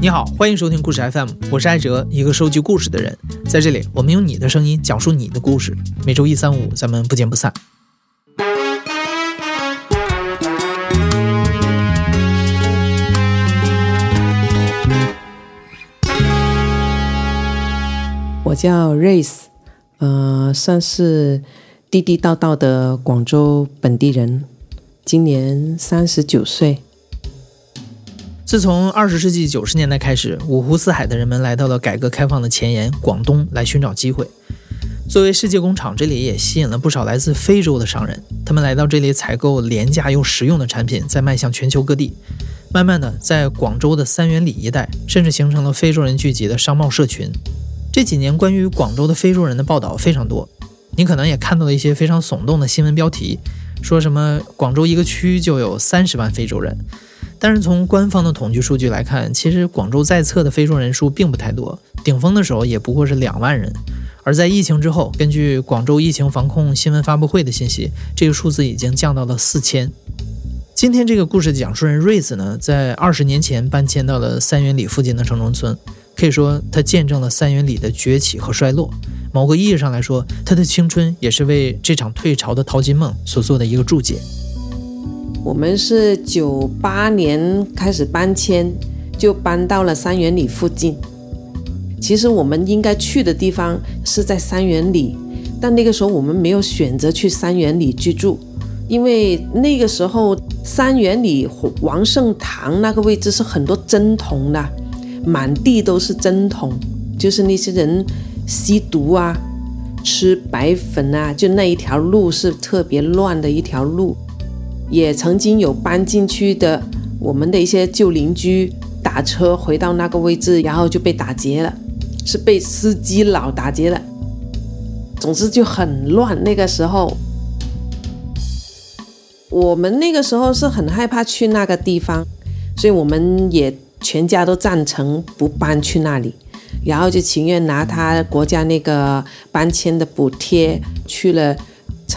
你好，欢迎收听故事 FM，我是艾哲，一个收集故事的人。在这里，我们用你的声音讲述你的故事。每周一、三、五，咱们不见不散。我叫 Race，呃，算是地地道道的广州本地人，今年三十九岁。自从二十世纪九十年代开始，五湖四海的人们来到了改革开放的前沿——广东，来寻找机会。作为世界工厂，这里也吸引了不少来自非洲的商人。他们来到这里采购廉价又实用的产品，再卖向全球各地。慢慢的，在广州的三元里一带，甚至形成了非洲人聚集的商贸社群。这几年，关于广州的非洲人的报道非常多。你可能也看到了一些非常耸动的新闻标题，说什么广州一个区就有三十万非洲人。但是从官方的统计数据来看，其实广州在册的非洲人数并不太多，顶峰的时候也不过是两万人。而在疫情之后，根据广州疫情防控新闻发布会的信息，这个数字已经降到了四千。今天这个故事讲述人瑞子呢，在二十年前搬迁到了三元里附近的城中村，可以说他见证了三元里的崛起和衰落。某个意义上来说，他的青春也是为这场退潮的淘金梦所做的一个注解。我们是九八年开始搬迁，就搬到了三元里附近。其实我们应该去的地方是在三元里，但那个时候我们没有选择去三元里居住，因为那个时候三元里王圣堂那个位置是很多针筒的，满地都是针筒，就是那些人吸毒啊、吃白粉啊，就那一条路是特别乱的一条路。也曾经有搬进去的，我们的一些旧邻居打车回到那个位置，然后就被打劫了，是被司机佬打劫了。总之就很乱。那个时候，我们那个时候是很害怕去那个地方，所以我们也全家都赞成不搬去那里，然后就情愿拿他国家那个搬迁的补贴去了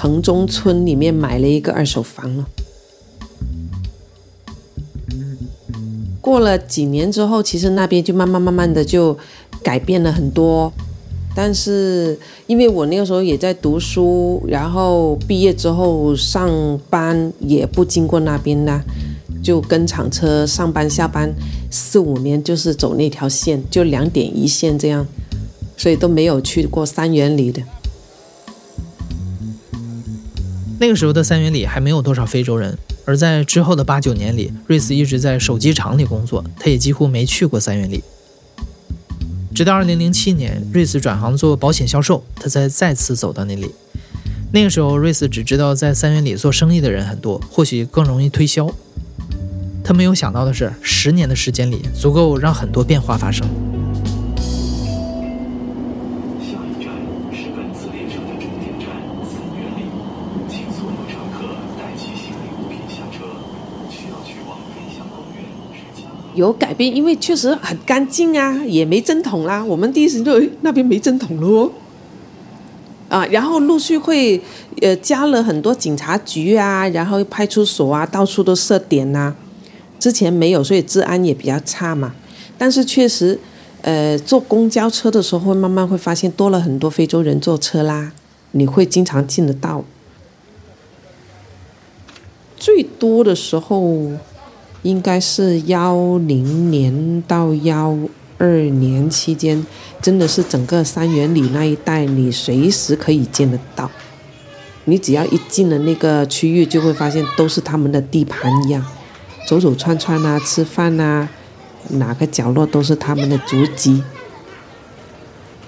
城中村里面买了一个二手房了。过了几年之后，其实那边就慢慢慢慢的就改变了很多。但是因为我那个时候也在读书，然后毕业之后上班也不经过那边呢，就跟厂车上班下班四五年就是走那条线，就两点一线这样，所以都没有去过三元里的。那个时候的三元里还没有多少非洲人。而在之后的八九年里，瑞斯一直在手机厂里工作，他也几乎没去过三元里。直到二零零七年，瑞斯转行做保险销售，他才再次走到那里。那个时候，瑞斯只知道在三元里做生意的人很多，或许更容易推销。他没有想到的是，十年的时间里，足够让很多变化发生。有改变，因为确实很干净啊，也没针筒啦。我们第一时间就那边没针筒了哦，啊，然后陆续会呃加了很多警察局啊，然后派出所啊，到处都设点呐。之前没有，所以治安也比较差嘛。但是确实，呃，坐公交车的时候会慢慢会发现多了很多非洲人坐车啦，你会经常见得到。最多的时候。应该是幺零年到幺二年期间，真的是整个三元里那一带，你随时可以见得到。你只要一进了那个区域，就会发现都是他们的地盘一样，走走串串啊，吃饭啊，哪个角落都是他们的足迹。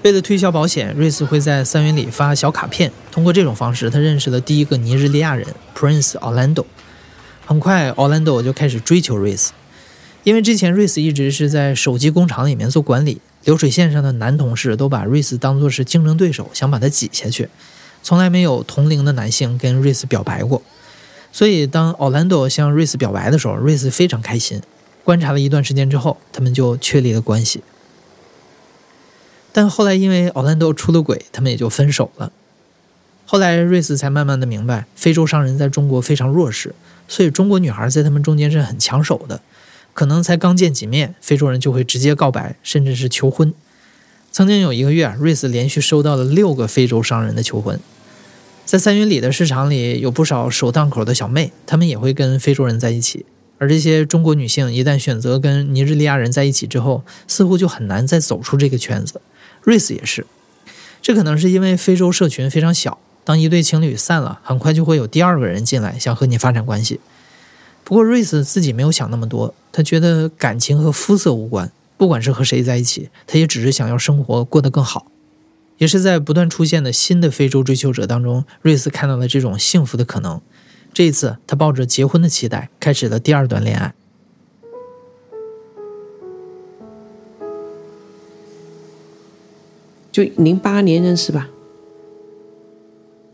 为了推销保险，瑞斯会在三元里发小卡片，通过这种方式，他认识了第一个尼日利亚人 Prince Orlando。很快，Orlando 就开始追求瑞斯，因为之前瑞斯一直是在手机工厂里面做管理，流水线上的男同事都把瑞斯当作是竞争对手，想把他挤下去，从来没有同龄的男性跟瑞斯表白过。所以，当 Orlando 向瑞斯表白的时候，瑞斯非常开心。观察了一段时间之后，他们就确立了关系。但后来因为 Orlando 出了轨，他们也就分手了。后来，瑞斯才慢慢的明白，非洲商人在中国非常弱势。所以中国女孩在他们中间是很抢手的，可能才刚见几面，非洲人就会直接告白，甚至是求婚。曾经有一个月，瑞斯连续收到了六个非洲商人的求婚。在三元里的市场里，有不少守档口的小妹，她们也会跟非洲人在一起。而这些中国女性一旦选择跟尼日利亚人在一起之后，似乎就很难再走出这个圈子。瑞斯也是，这可能是因为非洲社群非常小，当一对情侣散了，很快就会有第二个人进来想和你发展关系。不过瑞斯自己没有想那么多，他觉得感情和肤色无关。不管是和谁在一起，他也只是想要生活过得更好。也是在不断出现的新的非洲追求者当中，瑞斯看到了这种幸福的可能。这一次，他抱着结婚的期待，开始了第二段恋爱。就零八年认识吧。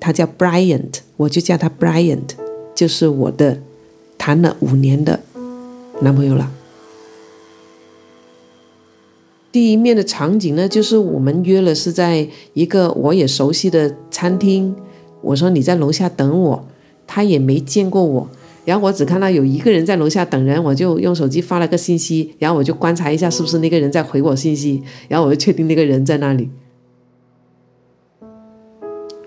他叫 Bryant，我就叫他 Bryant，就是我的谈了五年的男朋友了。第一面的场景呢，就是我们约了是在一个我也熟悉的餐厅。我说你在楼下等我，他也没见过我，然后我只看到有一个人在楼下等人，我就用手机发了个信息，然后我就观察一下是不是那个人在回我信息，然后我就确定那个人在那里，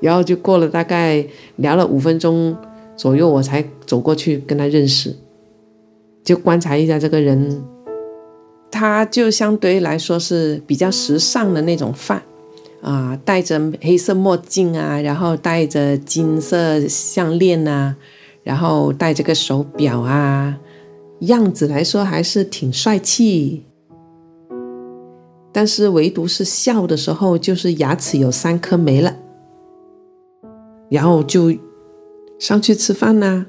然后就过了大概聊了五分钟左右，我才走过去跟他认识，就观察一下这个人。他就相对来说是比较时尚的那种范，啊，戴着黑色墨镜啊，然后戴着金色项链呐，然后戴着个手表啊，样子来说还是挺帅气。但是唯独是笑的时候，就是牙齿有三颗没了，然后就上去吃饭呐。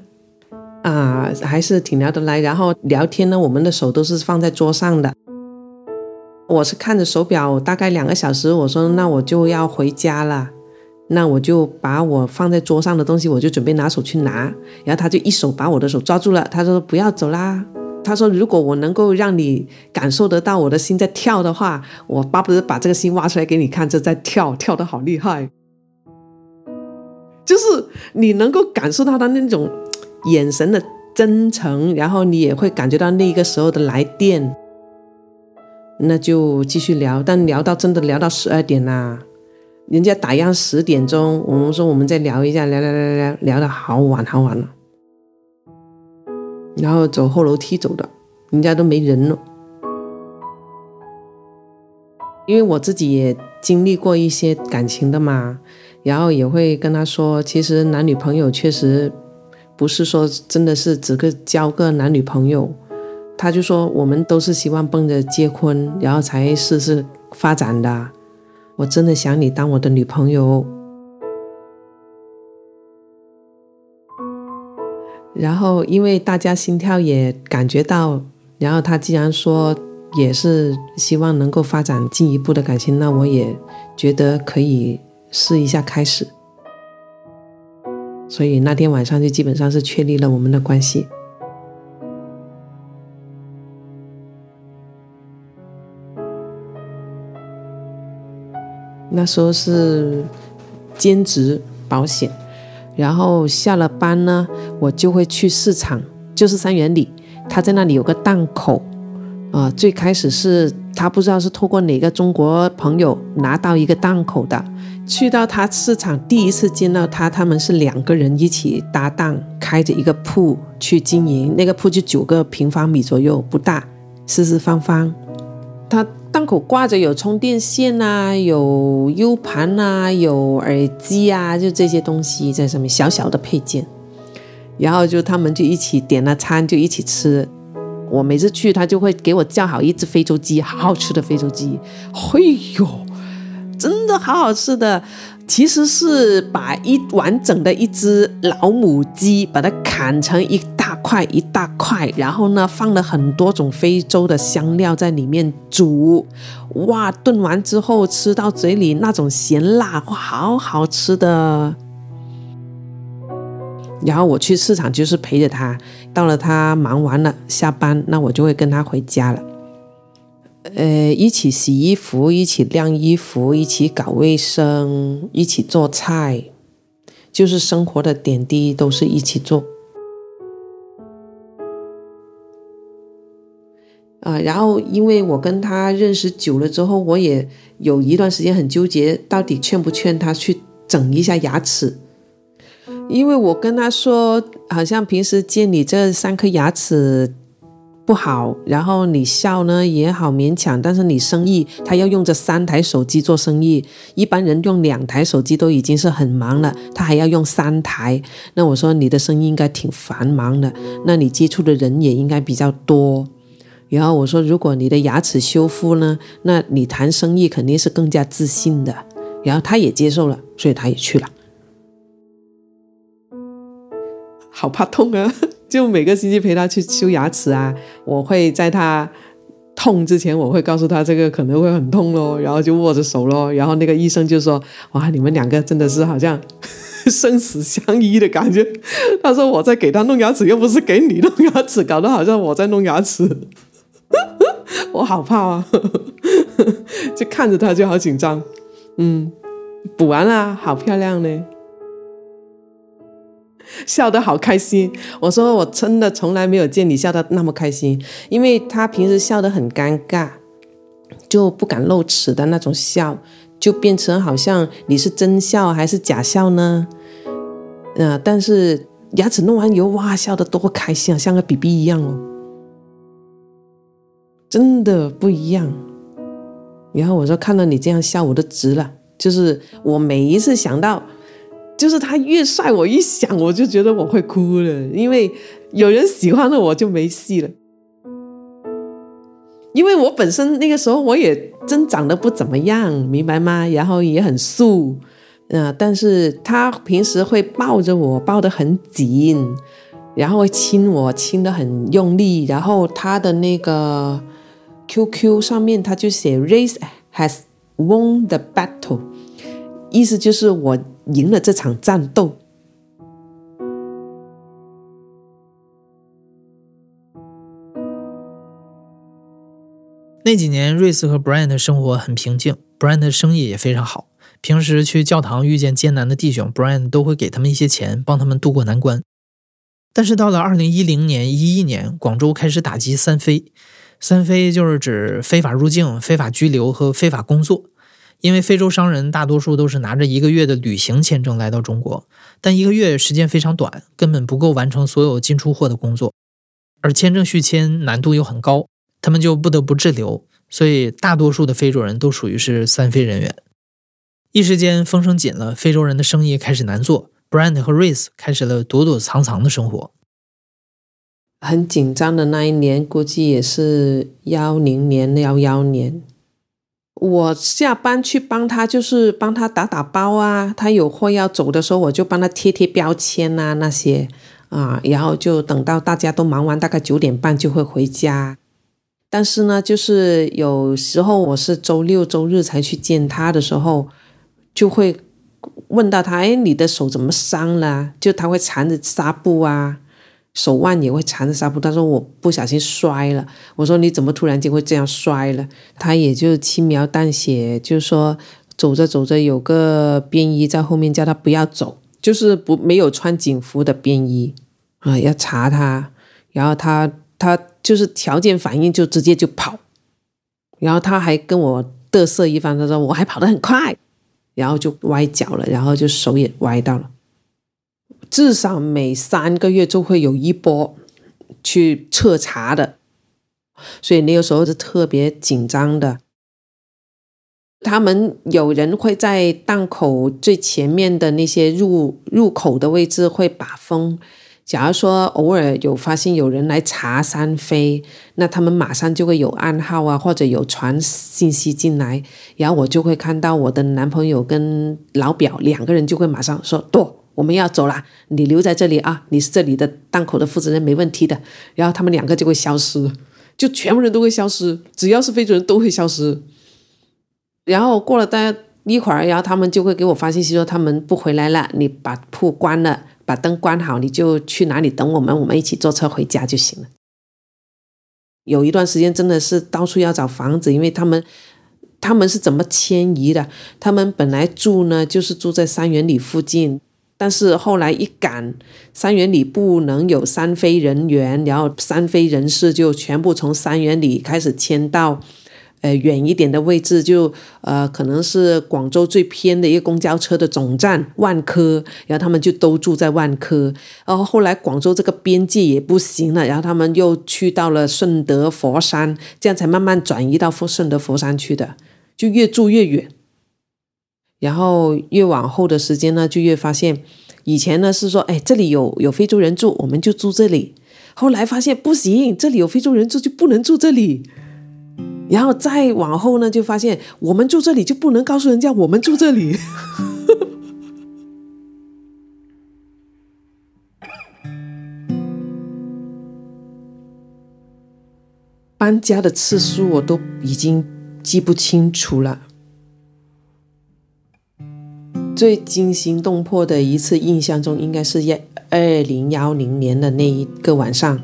啊，还是挺聊得来。然后聊天呢，我们的手都是放在桌上的。我是看着手表，大概两个小时。我说那我就要回家了，那我就把我放在桌上的东西，我就准备拿手去拿。然后他就一手把我的手抓住了，他说不要走啦。他说如果我能够让你感受得到我的心在跳的话，我巴不得把这个心挖出来给你看，这在跳，跳得好厉害。就是你能够感受到他那种。眼神的真诚，然后你也会感觉到那个时候的来电，那就继续聊。但聊到真的聊到十二点啦，人家打烊十点钟，我们说我们再聊一下，聊聊聊聊聊到好晚好晚了，然后走后楼梯走的，人家都没人了。因为我自己也经历过一些感情的嘛，然后也会跟他说，其实男女朋友确实。不是说真的是只个交个男女朋友，他就说我们都是希望奔着结婚，然后才试试发展的。我真的想你当我的女朋友。然后因为大家心跳也感觉到，然后他既然说也是希望能够发展进一步的感情，那我也觉得可以试一下开始。所以那天晚上就基本上是确立了我们的关系。那时候是兼职保险，然后下了班呢，我就会去市场，就是三元里，他在那里有个档口，啊，最开始是他不知道是透过哪个中国朋友拿到一个档口的。去到他市场，第一次见到他，他们是两个人一起搭档，开着一个铺去经营。那个铺就九个平方米左右，不大，四四方方。他档口挂着有充电线啊，有 U 盘啊，有耳机啊，就这些东西在上面，小小的配件。然后就他们就一起点了餐，就一起吃。我每次去，他就会给我叫好一只非洲鸡，好好吃的非洲鸡。嘿呦！真的好好吃的，其实是把一完整的一只老母鸡，把它砍成一大块一大块，然后呢放了很多种非洲的香料在里面煮，哇，炖完之后吃到嘴里那种咸辣，哇，好好吃的。然后我去市场就是陪着他，到了他忙完了下班，那我就会跟他回家了。呃，一起洗衣服，一起晾衣服，一起搞卫生，一起做菜，就是生活的点滴都是一起做。啊，然后因为我跟他认识久了之后，我也有一段时间很纠结，到底劝不劝他去整一下牙齿。因为我跟他说，好像平时见你这三颗牙齿不好，然后你笑呢也好勉强，但是你生意他要用这三台手机做生意，一般人用两台手机都已经是很忙了，他还要用三台。那我说你的生意应该挺繁忙的，那你接触的人也应该比较多。然后我说，如果你的牙齿修复呢，那你谈生意肯定是更加自信的。然后他也接受了，所以他也去了。好怕痛啊！就每个星期陪他去修牙齿啊。我会在他痛之前，我会告诉他这个可能会很痛咯，然后就握着手咯。然后那个医生就说：“哇，你们两个真的是好像 生死相依的感觉。”他说：“我在给他弄牙齿，又不是给你弄牙齿，搞得好像我在弄牙齿。”我好怕啊！就看着他就好紧张。嗯，补完了，好漂亮呢。笑得好开心，我说我真的从来没有见你笑得那么开心，因为他平时笑得很尴尬，就不敢露齿的那种笑，就变成好像你是真笑还是假笑呢？呃，但是牙齿弄完以后，哇，笑得多开心啊，像个 BB 一样哦，真的不一样。然后我说看到你这样笑，我都值了，就是我每一次想到。就是他越帅，我一想我就觉得我会哭了，因为有人喜欢了我就没戏了。因为我本身那个时候我也真长得不怎么样，明白吗？然后也很素，嗯，但是他平时会抱着我，抱得很紧，然后亲我，亲得很用力，然后他的那个 QQ 上面他就写 “Race has won the battle”，意思就是我。赢了这场战斗。那几年，瑞斯和 Brian 的生活很平静，Brian 的生意也非常好。平时去教堂遇见艰难的弟兄，Brian 都会给他们一些钱，帮他们渡过难关。但是到了二零一零年、一一年，广州开始打击三非，三非就是指非法入境、非法居留和非法工作。因为非洲商人大多数都是拿着一个月的旅行签证来到中国，但一个月时间非常短，根本不够完成所有进出货的工作，而签证续签难度又很高，他们就不得不滞留，所以大多数的非洲人都属于是三非人员。一时间风声紧了，非洲人的生意开始难做，Brand 和 Race 开始了躲躲藏藏的生活。很紧张的那一年，估计也是幺零年、幺幺年。我下班去帮他，就是帮他打打包啊。他有货要走的时候，我就帮他贴贴标签啊，那些啊。然后就等到大家都忙完，大概九点半就会回家。但是呢，就是有时候我是周六周日才去见他的时候，就会问到他：“哎，你的手怎么伤了？”就他会缠着纱布啊。手腕也会缠着纱布，他说我不小心摔了。我说你怎么突然间会这样摔了？他也就轻描淡写，就说走着走着有个便衣在后面叫他不要走，就是不没有穿警服的便衣啊，要查他。然后他他就是条件反应就直接就跑，然后他还跟我嘚瑟一番，他说我还跑得很快，然后就崴脚了，然后就手也歪到了。至少每三个月就会有一波去彻查的，所以那个时候是特别紧张的。他们有人会在档口最前面的那些入入口的位置会把风。假如说偶尔有发现有人来查三飞，那他们马上就会有暗号啊，或者有传信息进来，然后我就会看到我的男朋友跟老表两个人就会马上说躲。我们要走了，你留在这里啊！你是这里的档口的负责人，没问题的。然后他们两个就会消失，就全部人都会消失，只要是非洲人都会消失。然后过了大一会儿，然后他们就会给我发信息说他们不回来了，你把铺关了，把灯关好，你就去哪里等我们，我们一起坐车回家就行了。有一段时间真的是到处要找房子，因为他们他们是怎么迁移的？他们本来住呢，就是住在三元里附近。但是后来一赶，三元里不能有三非人员，然后三非人士就全部从三元里开始迁到，呃远一点的位置，就呃可能是广州最偏的一个公交车的总站万科，然后他们就都住在万科。然后后来广州这个边界也不行了，然后他们又去到了顺德佛山，这样才慢慢转移到顺德佛山去的，就越住越远。然后越往后的时间呢，就越发现，以前呢是说，哎，这里有有非洲人住，我们就住这里。后来发现不行，这里有非洲人住就不能住这里。然后再往后呢，就发现我们住这里就不能告诉人家我们住这里。搬家的次数我都已经记不清楚了。最惊心动魄的一次印象中，应该是二二零幺零年的那一个晚上，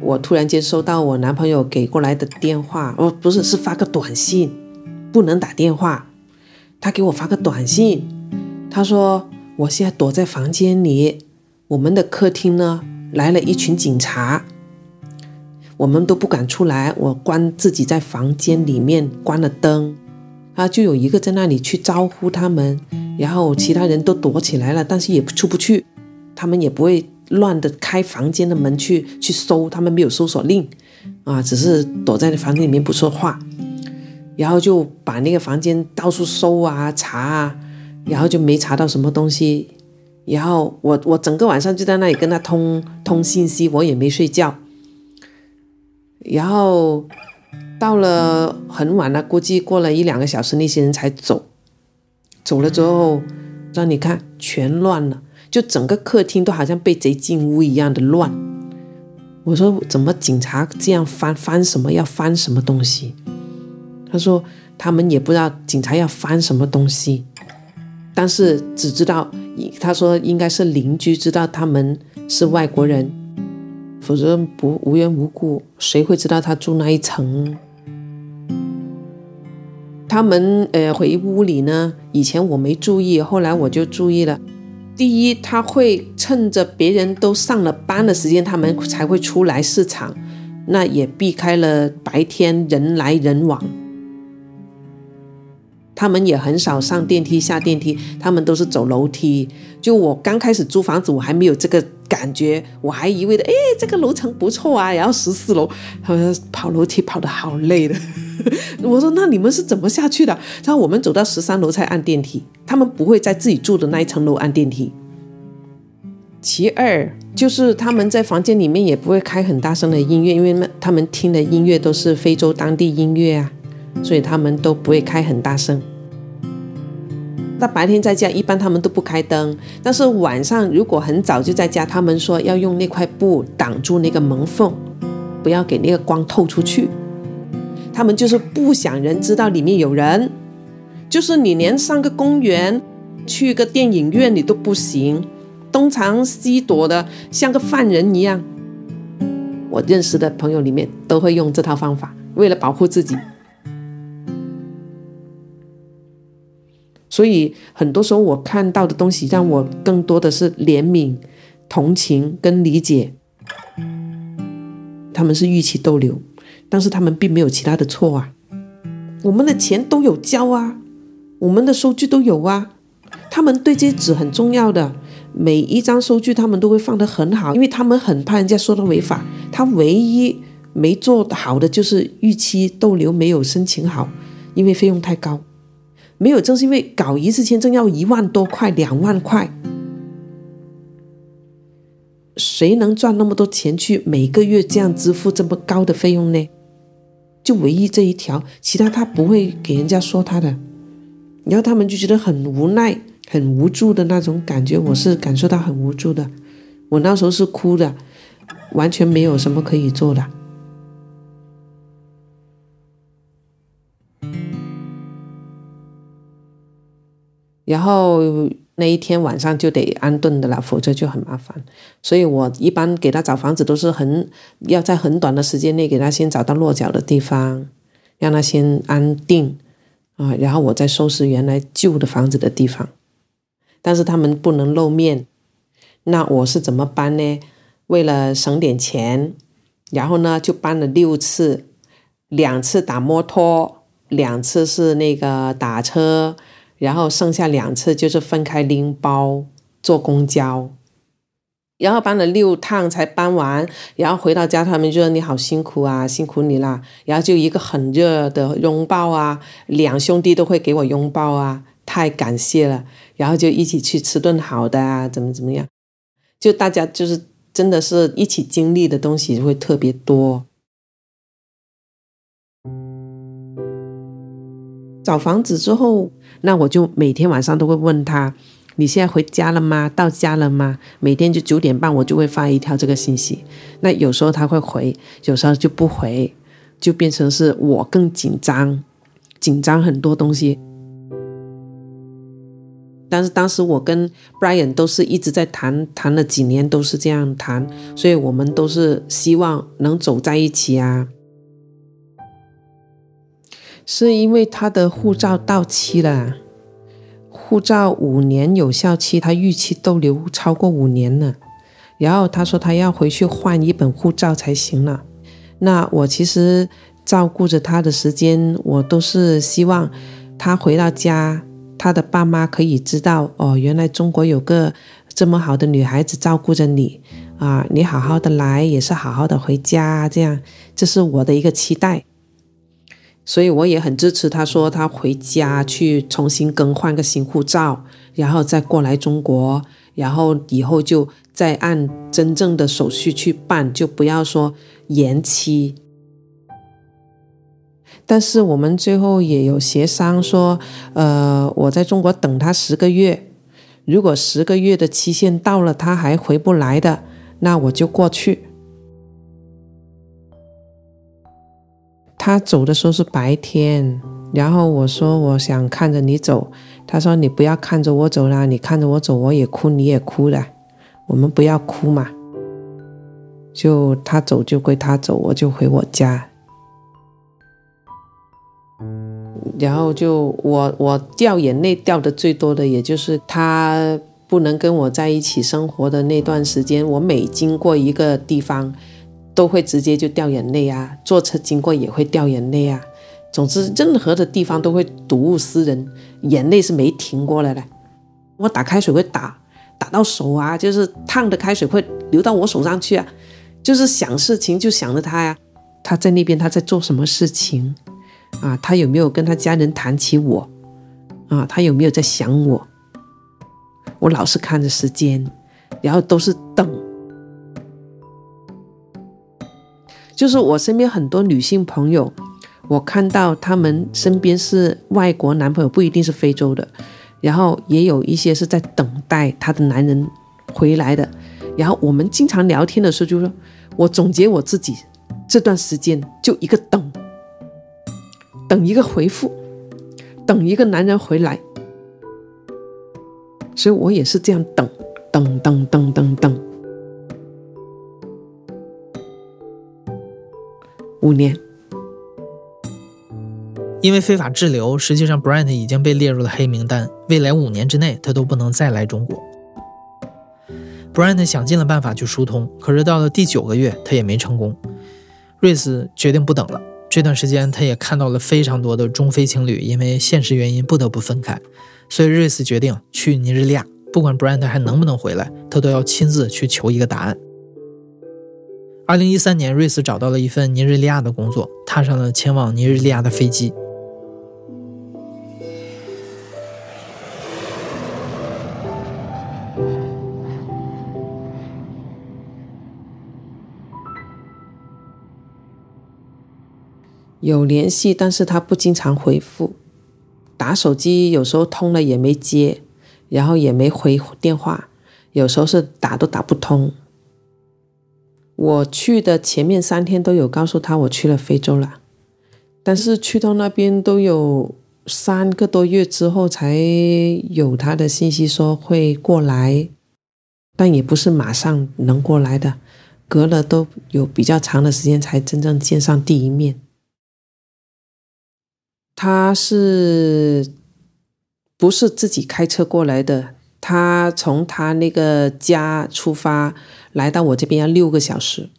我突然间收到我男朋友给过来的电话，哦，不是，是发个短信，不能打电话。他给我发个短信，他说我现在躲在房间里，我们的客厅呢来了一群警察，我们都不敢出来，我关自己在房间里面关了灯，啊，就有一个在那里去招呼他们。然后其他人都躲起来了，但是也出不去，他们也不会乱的开房间的门去去搜，他们没有搜索令，啊，只是躲在那房间里面不说话，然后就把那个房间到处搜啊查啊，然后就没查到什么东西，然后我我整个晚上就在那里跟他通通信息，我也没睡觉，然后到了很晚了，估计过了一两个小时，那些人才走。走了之后，让你看全乱了，就整个客厅都好像被贼进屋一样的乱。我说怎么警察这样翻翻什么要翻什么东西？他说他们也不知道警察要翻什么东西，但是只知道他说应该是邻居知道他们是外国人，否则不无缘无故谁会知道他住那一层？他们呃回屋里呢，以前我没注意，后来我就注意了。第一，他会趁着别人都上了班的时间，他们才会出来市场，那也避开了白天人来人往。他们也很少上电梯下电梯，他们都是走楼梯。就我刚开始租房子，我还没有这个感觉，我还以为的，哎，这个楼层不错啊。然后十四楼，他们跑楼梯跑得好累的。我说那你们是怎么下去的？然后我们走到十三楼才按电梯，他们不会在自己住的那一层楼按电梯。其二就是他们在房间里面也不会开很大声的音乐，因为他们听的音乐都是非洲当地音乐啊。所以他们都不会开很大声。那白天在家，一般他们都不开灯。但是晚上如果很早就在家，他们说要用那块布挡住那个门缝，不要给那个光透出去。他们就是不想人知道里面有人。就是你连上个公园、去个电影院你都不行，东藏西躲的，像个犯人一样。我认识的朋友里面都会用这套方法，为了保护自己。所以很多时候我看到的东西，让我更多的是怜悯、同情跟理解。他们是预期逗留，但是他们并没有其他的错啊。我们的钱都有交啊，我们的收据都有啊。他们对这些纸很重要的，每一张收据他们都会放得很好，因为他们很怕人家说他违法。他唯一没做好的就是预期逗留没有申请好，因为费用太高。没有，正是因为搞一次签证要一万多块、两万块，谁能赚那么多钱去每个月这样支付这么高的费用呢？就唯一这一条，其他他不会给人家说他的。然后他们就觉得很无奈、很无助的那种感觉，我是感受到很无助的。我那时候是哭的，完全没有什么可以做的。然后那一天晚上就得安顿的了，否则就很麻烦。所以我一般给他找房子都是很要在很短的时间内给他先找到落脚的地方，让他先安定啊，然后我再收拾原来旧的房子的地方。但是他们不能露面。那我是怎么搬呢？为了省点钱，然后呢就搬了六次，两次打摩托，两次是那个打车，然后剩下两次就是分开拎包坐公交。然后搬了六趟才搬完，然后回到家，他们就说你好辛苦啊，辛苦你啦。然后就一个很热的拥抱啊，两兄弟都会给我拥抱啊，太感谢了。然后就一起去吃顿好的啊，怎么怎么样？就大家就是真的是一起经历的东西会特别多。找房子之后，那我就每天晚上都会问他。你现在回家了吗？到家了吗？每天就九点半，我就会发一条这个信息。那有时候他会回，有时候就不回，就变成是我更紧张，紧张很多东西。但是当时我跟 Brian 都是一直在谈，谈了几年都是这样谈，所以我们都是希望能走在一起啊。是因为他的护照到期了。护照五年有效期，他逾期逗留超过五年了。然后他说他要回去换一本护照才行了。那我其实照顾着他的时间，我都是希望他回到家，他的爸妈可以知道哦，原来中国有个这么好的女孩子照顾着你啊，你好好的来也是好好的回家，这样这是我的一个期待。所以我也很支持他，说他回家去重新更换个新护照，然后再过来中国，然后以后就再按真正的手续去办，就不要说延期。但是我们最后也有协商说，呃，我在中国等他十个月，如果十个月的期限到了他还回不来的，那我就过去。他走的时候是白天，然后我说我想看着你走，他说你不要看着我走啦，你看着我走我也哭，你也哭的，我们不要哭嘛。就他走就归他走，我就回我家。然后就我我掉眼泪掉的最多的，也就是他不能跟我在一起生活的那段时间，我每经过一个地方。都会直接就掉眼泪啊，坐车经过也会掉眼泪啊。总之，任何的地方都会睹物思人，眼泪是没停过来的。我打开水会打，打到手啊，就是烫的开水会流到我手上去啊。就是想事情就想着他呀，他在那边他在做什么事情啊？他有没有跟他家人谈起我啊？他有没有在想我？我老是看着时间，然后都是等。就是我身边很多女性朋友，我看到她们身边是外国男朋友，不一定是非洲的，然后也有一些是在等待她的男人回来的。然后我们经常聊天的时候就说，我总结我自己这段时间就一个等，等一个回复，等一个男人回来，所以我也是这样等，等等等等等。五年，因为非法滞留，实际上 Brent 已经被列入了黑名单，未来五年之内他都不能再来中国。Brent 想尽了办法去疏通，可是到了第九个月，他也没成功。瑞斯决定不等了。这段时间，他也看到了非常多的中非情侣因为现实原因不得不分开，所以瑞斯决定去尼日利亚，不管 Brent 还能不能回来，他都要亲自去求一个答案。二零一三年，瑞斯找到了一份尼日利亚的工作，踏上了前往尼日利亚的飞机。有联系，但是他不经常回复，打手机有时候通了也没接，然后也没回电话，有时候是打都打不通。我去的前面三天都有告诉他我去了非洲了，但是去到那边都有三个多月之后才有他的信息说会过来，但也不是马上能过来的，隔了都有比较长的时间才真正见上第一面。他是不是自己开车过来的？他从他那个家出发来到我这边要六个小时。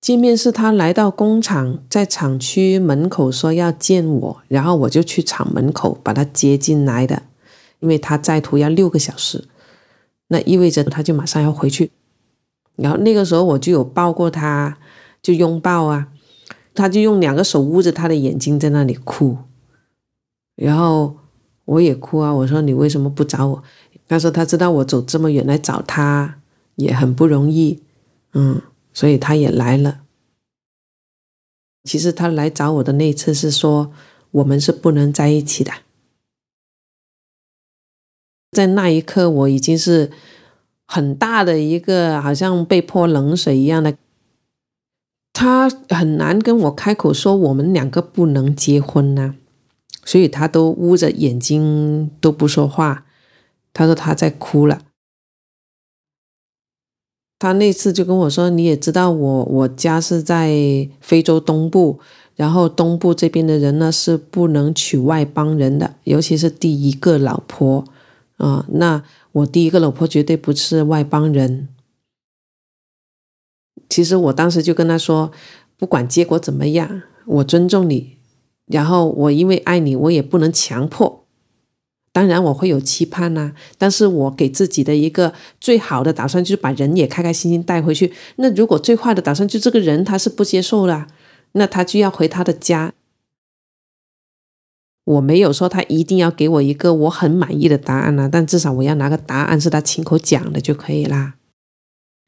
见面是他来到工厂，在厂区门口说要见我，然后我就去厂门口把他接进来的，因为他在途要六个小时，那意味着他就马上要回去。然后那个时候我就有抱过他，就拥抱啊，他就用两个手捂着他的眼睛在那里哭，然后我也哭啊，我说你为什么不找我？他说他知道我走这么远来找他也很不容易，嗯。所以他也来了。其实他来找我的那次是说，我们是不能在一起的。在那一刻，我已经是很大的一个，好像被泼冷水一样的。他很难跟我开口说我们两个不能结婚呢，所以他都捂着眼睛都不说话。他说他在哭了。他那次就跟我说：“你也知道，我我家是在非洲东部，然后东部这边的人呢是不能娶外邦人的，尤其是第一个老婆啊。那我第一个老婆绝对不是外邦人。其实我当时就跟他说，不管结果怎么样，我尊重你，然后我因为爱你，我也不能强迫。”当然我会有期盼呐，但是我给自己的一个最好的打算就是把人也开开心心带回去。那如果最坏的打算就这个人他是不接受了，那他就要回他的家。我没有说他一定要给我一个我很满意的答案啊，但至少我要拿个答案是他亲口讲的就可以啦。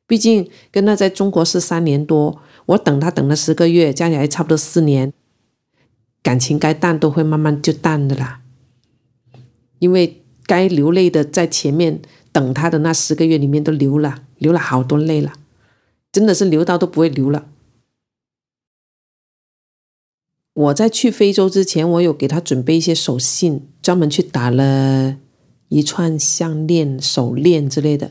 毕竟跟他在中国是三年多，我等他等了十个月，加起来差不多四年，感情该淡都会慢慢就淡的啦。因为该流泪的在前面等他的那十个月里面都流了，流了好多泪了，真的是流到都不会流了。我在去非洲之前，我有给他准备一些手信，专门去打了一串项链、手链之类的。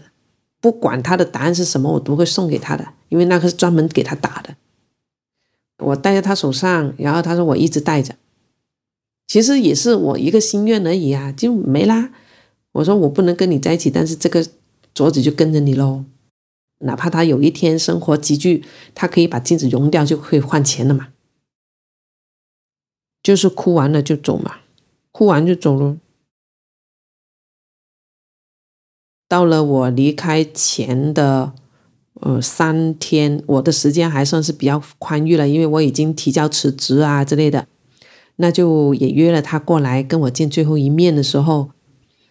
不管他的答案是什么，我都会送给他的，因为那个是专门给他打的。我戴在他手上，然后他说我一直戴着。其实也是我一个心愿而已啊，就没啦。我说我不能跟你在一起，但是这个镯子就跟着你喽。哪怕他有一天生活拮据，他可以把镜子融掉，就可以换钱了嘛。就是哭完了就走嘛，哭完就走了。到了我离开前的呃三天，我的时间还算是比较宽裕了，因为我已经提交辞职啊之类的。那就也约了他过来跟我见最后一面的时候，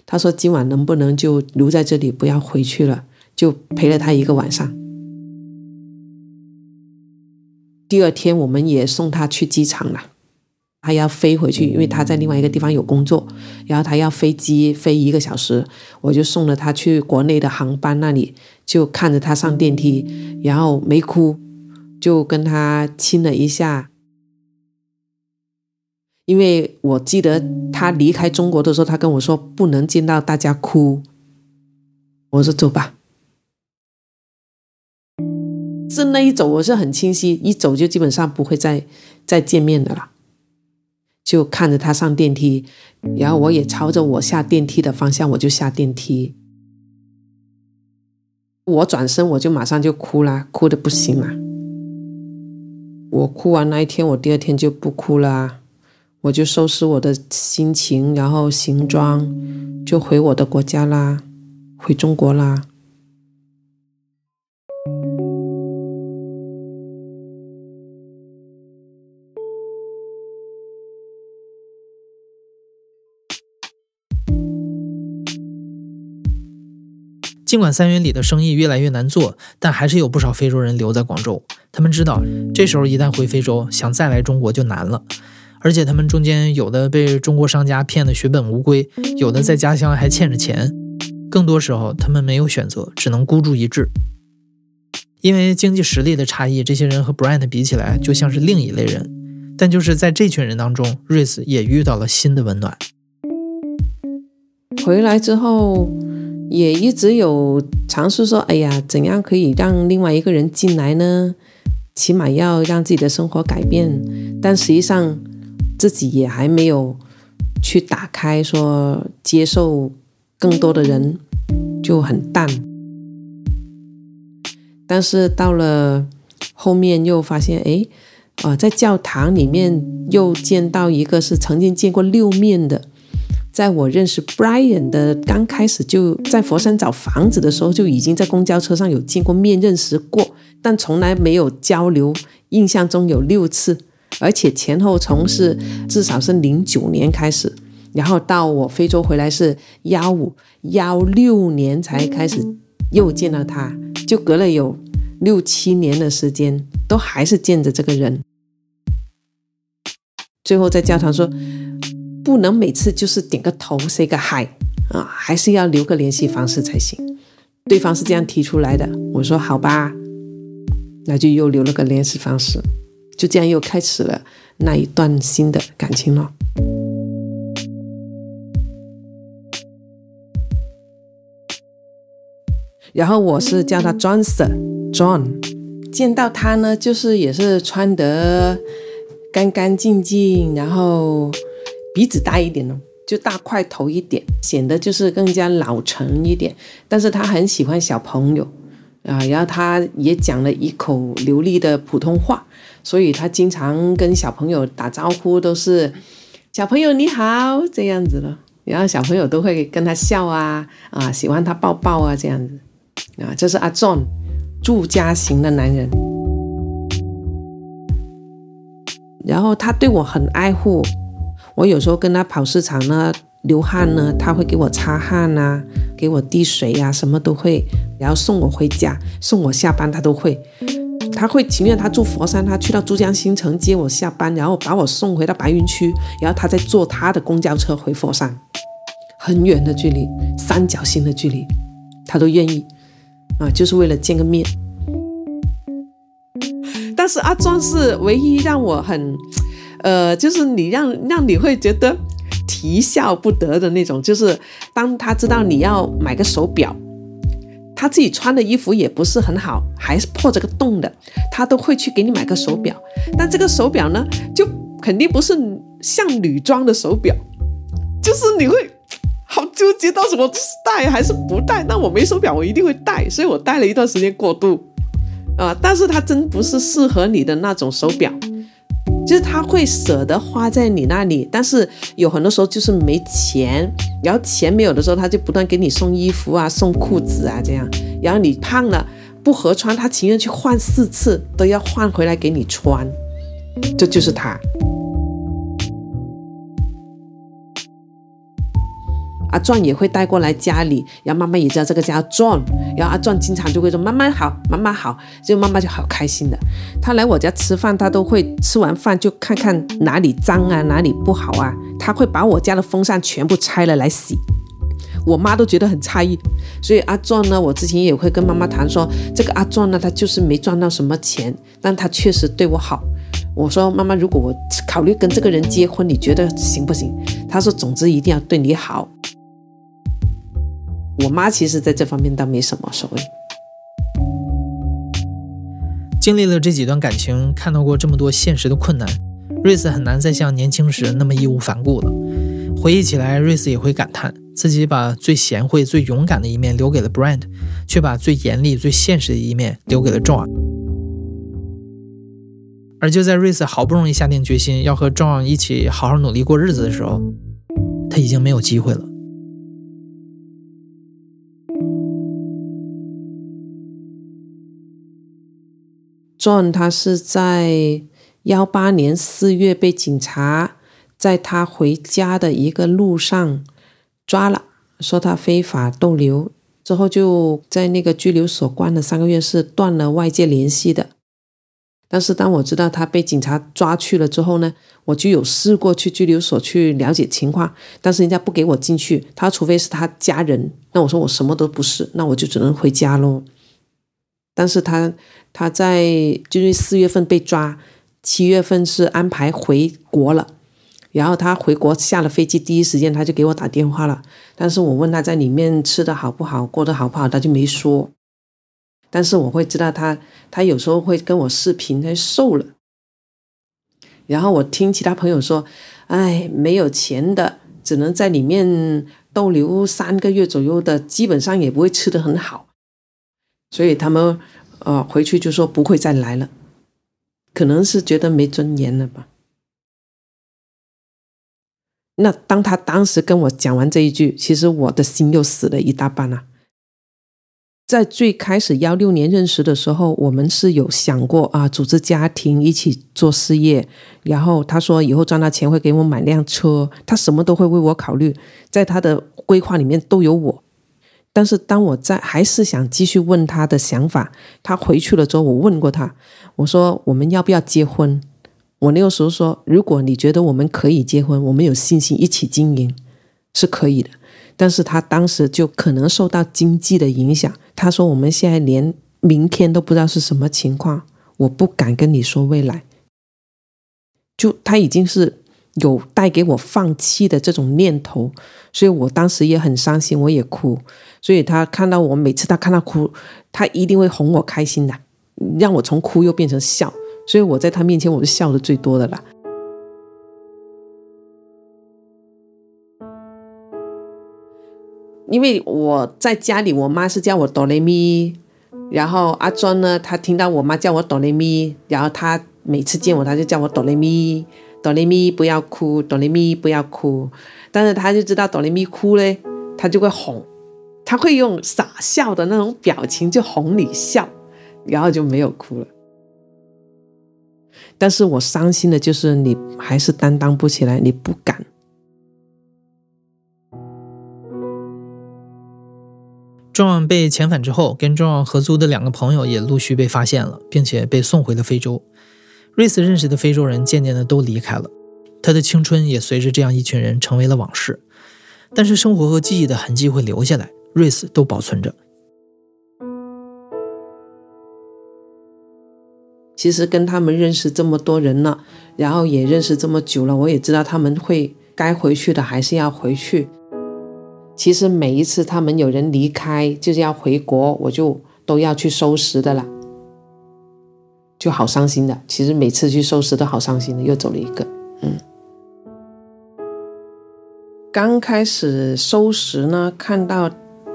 他说今晚能不能就留在这里，不要回去了，就陪了他一个晚上。第二天我们也送他去机场了，他要飞回去，因为他在另外一个地方有工作，然后他要飞机飞一个小时，我就送了他去国内的航班那里，就看着他上电梯，然后没哭，就跟他亲了一下。因为我记得他离开中国的时候，他跟我说不能见到大家哭。我说走吧，是那一走我是很清晰，一走就基本上不会再再见面的了。就看着他上电梯，然后我也朝着我下电梯的方向，我就下电梯。我转身我就马上就哭了，哭的不行了。我哭完那一天，我第二天就不哭了。我就收拾我的心情，然后行装，就回我的国家啦，回中国啦。尽管三元里的生意越来越难做，但还是有不少非洲人留在广州。他们知道，这时候一旦回非洲，想再来中国就难了。而且他们中间有的被中国商家骗得血本无归，有的在家乡还欠着钱。更多时候，他们没有选择，只能孤注一掷。因为经济实力的差异，这些人和 Brand 比起来就像是另一类人。但就是在这群人当中，，Rice 也遇到了新的温暖。回来之后，也一直有尝试说：“哎呀，怎样可以让另外一个人进来呢？起码要让自己的生活改变。”但实际上，自己也还没有去打开，说接受更多的人就很淡。但是到了后面又发现，哎，啊，在教堂里面又见到一个是曾经见过六面的。在我认识 Brian 的刚开始就在佛山找房子的时候，就已经在公交车上有见过面认识过，但从来没有交流。印象中有六次，而且前后从是至少是零九年开始，然后到我非洲回来是幺五幺六年才开始又见到他，就隔了有六七年的时间，都还是见着这个人。最后在教堂说。不能每次就是点个头，say 个 hi 啊，还是要留个联系方式才行。对方是这样提出来的，我说好吧，那就又留了个联系方式，就这样又开始了那一段新的感情了。然后我是叫他 John Sir，John，见到他呢，就是也是穿得干干净净，然后。鼻子大一点哦，就大块头一点，显得就是更加老成一点。但是他很喜欢小朋友啊，然后他也讲了一口流利的普通话，所以他经常跟小朋友打招呼都是“小朋友你好”这样子了。然后小朋友都会跟他笑啊啊，喜欢他抱抱啊这样子啊。这是阿 John，住家型的男人。然后他对我很爱护。我有时候跟他跑市场呢，流汗呢，他会给我擦汗呐，给我递水呀，什么都会，然后送我回家，送我下班，他都会。他会情愿他住佛山，他去到珠江新城接我下班，然后把我送回到白云区，然后他再坐他的公交车回佛山，很远的距离，三角形的距离，他都愿意啊，就是为了见个面。但是阿庄是唯一让我很。呃，就是你让让你会觉得啼笑不得的那种，就是当他知道你要买个手表，他自己穿的衣服也不是很好，还是破这个洞的，他都会去给你买个手表。但这个手表呢，就肯定不是像女装的手表，就是你会好纠结到什么戴还是不戴。那我没手表，我一定会戴，所以我戴了一段时间过渡啊。但是它真不是适合你的那种手表。就是他会舍得花在你那里，但是有很多时候就是没钱，然后钱没有的时候，他就不断给你送衣服啊、送裤子啊这样，然后你胖了不合穿，他情愿去换四次都要换回来给你穿，这就是他。阿壮也会带过来家里，然后妈妈也知道这个叫壮，然后阿壮经常就会说妈妈好，妈妈好，就妈妈就好开心的。他来我家吃饭，他都会吃完饭就看看哪里脏啊，哪里不好啊，他会把我家的风扇全部拆了来洗。我妈都觉得很诧异，所以阿壮呢，我之前也会跟妈妈谈说，这个阿壮呢，他就是没赚到什么钱，但他确实对我好。我说妈妈，如果我考虑跟这个人结婚，你觉得行不行？他说，总之一定要对你好。我妈其实在这方面倒没什么所谓。经历了这几段感情，看到过这么多现实的困难，瑞斯很难再像年轻时那么义无反顾了。回忆起来，瑞斯也会感叹自己把最贤惠、最勇敢的一面留给了 Brand，却把最严厉、最现实的一面留给了 John。而就在瑞斯好不容易下定决心要和 John 一起好好努力过日子的时候，他已经没有机会了。他是在幺八年四月被警察在他回家的一个路上抓了，说他非法逗留，之后就在那个拘留所关了三个月，是断了外界联系的。但是当我知道他被警察抓去了之后呢，我就有试过去拘留所去了解情况，但是人家不给我进去，他除非是他家人，那我说我什么都不是，那我就只能回家喽。但是他他在就是四月份被抓，七月份是安排回国了，然后他回国下了飞机，第一时间他就给我打电话了。但是我问他在里面吃的好不好，过得好不好，他就没说。但是我会知道他他有时候会跟我视频，他瘦了。然后我听其他朋友说，哎，没有钱的只能在里面逗留三个月左右的，基本上也不会吃得很好，所以他们呃回去就说不会再来了，可能是觉得没尊严了吧。那当他当时跟我讲完这一句，其实我的心又死了一大半了。在最开始幺六年认识的时候，我们是有想过啊，组织家庭一起做事业。然后他说以后赚到钱会给我买辆车，他什么都会为我考虑，在他的规划里面都有我。但是当我在还是想继续问他的想法，他回去了之后，我问过他，我说我们要不要结婚？我那个时候说，如果你觉得我们可以结婚，我们有信心一起经营，是可以的。但是他当时就可能受到经济的影响，他说我们现在连明天都不知道是什么情况，我不敢跟你说未来。就他已经是有带给我放弃的这种念头，所以我当时也很伤心，我也哭。所以他看到我每次他看到哭，他一定会哄我开心的，让我从哭又变成笑。所以我在他面前我是笑的最多的啦。因为我在家里，我妈是叫我哆来咪，然后阿庄呢，他听到我妈叫我哆来咪，然后他每次见我，他就叫我哆来咪，哆来咪不要哭，哆来咪不要哭。但是他就知道哆来咪哭嘞，他就会哄，他会用傻笑的那种表情就哄你笑，然后就没有哭了。但是我伤心的就是你还是担当不起来，你不敢。壮壮被遣返之后，跟壮壮合租的两个朋友也陆续被发现了，并且被送回了非洲。瑞斯认识的非洲人渐渐的都离开了，他的青春也随着这样一群人成为了往事。但是生活和记忆的痕迹会留下来，瑞斯都保存着。其实跟他们认识这么多人了，然后也认识这么久了，我也知道他们会该回去的还是要回去。其实每一次他们有人离开，就是要回国，我就都要去收拾的了，就好伤心的。其实每次去收拾都好伤心的，又走了一个。嗯，刚开始收拾呢，看到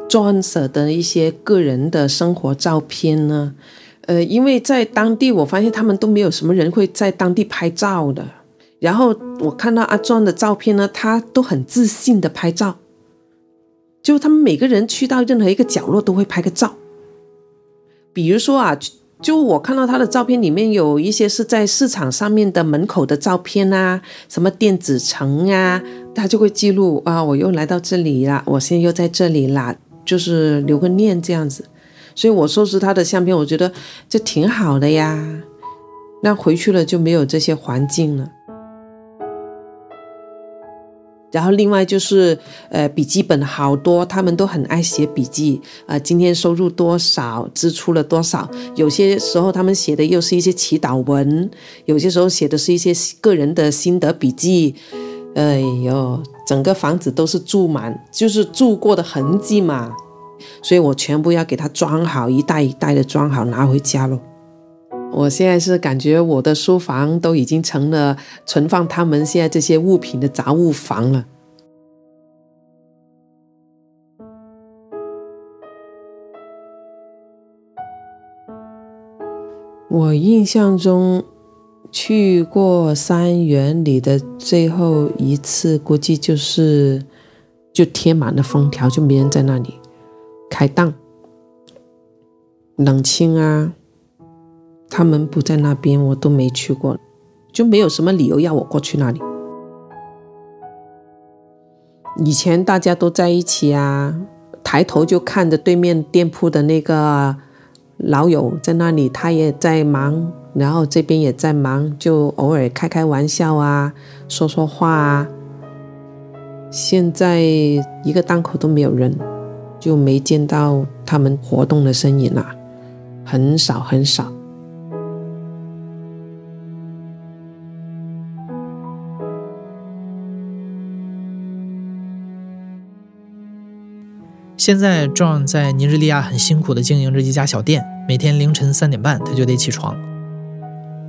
John 的一些个人的生活照片呢，呃，因为在当地我发现他们都没有什么人会在当地拍照的。然后我看到阿 John 的照片呢，他都很自信的拍照。就他们每个人去到任何一个角落都会拍个照，比如说啊，就我看到他的照片里面有一些是在市场上面的门口的照片啊，什么电子城啊，他就会记录啊，我又来到这里啦，我现在又在这里啦，就是留个念这样子。所以我收拾他的相片，我觉得这挺好的呀。那回去了就没有这些环境了。然后另外就是，呃，笔记本好多，他们都很爱写笔记。啊，今天收入多少，支出了多少？有些时候他们写的又是一些祈祷文，有些时候写的是一些个人的心得笔记。哎呦，整个房子都是住满，就是住过的痕迹嘛。所以我全部要给他装好，一袋一袋的装好，拿回家喽。我现在是感觉我的书房都已经成了存放他们现在这些物品的杂物房了。我印象中去过三元里的最后一次，估计就是就贴满了封条，就没人在那里开档，冷清啊。他们不在那边，我都没去过，就没有什么理由要我过去那里。以前大家都在一起啊，抬头就看着对面店铺的那个老友在那里，他也在忙，然后这边也在忙，就偶尔开开玩笑啊，说说话啊。现在一个档口都没有人，就没见到他们活动的身影啊，很少很少。现在，John 在尼日利亚很辛苦地经营着一家小店，每天凌晨三点半他就得起床。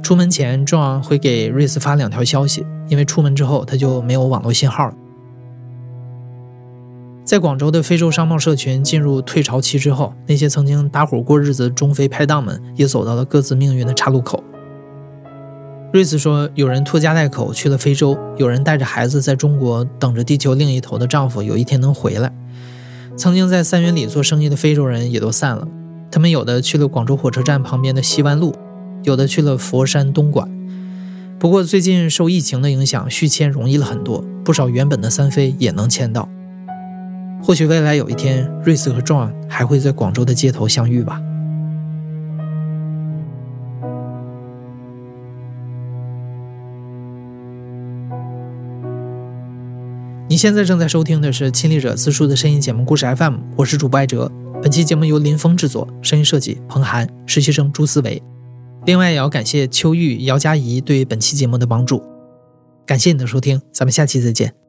出门前，John 会给瑞斯发两条消息，因为出门之后他就没有网络信号了。在广州的非洲商贸社群进入退潮期之后，那些曾经搭伙过日子的中非拍档们也走到了各自命运的岔路口。瑞斯说：“有人拖家带口去了非洲，有人带着孩子在中国等着地球另一头的丈夫有一天能回来。曾经在三元里做生意的非洲人也都散了，他们有的去了广州火车站旁边的西湾路，有的去了佛山东莞。不过最近受疫情的影响，续签容易了很多，不少原本的三非也能签到。”或许未来有一天，瑞斯和 John 还会在广州的街头相遇吧。现在正在收听的是《亲历者自述》的声音节目故事 FM，我是主播艾哲。本期节目由林峰制作，声音设计彭涵，实习生朱思维。另外也要感谢秋玉、姚佳怡对本期节目的帮助。感谢你的收听，咱们下期再见。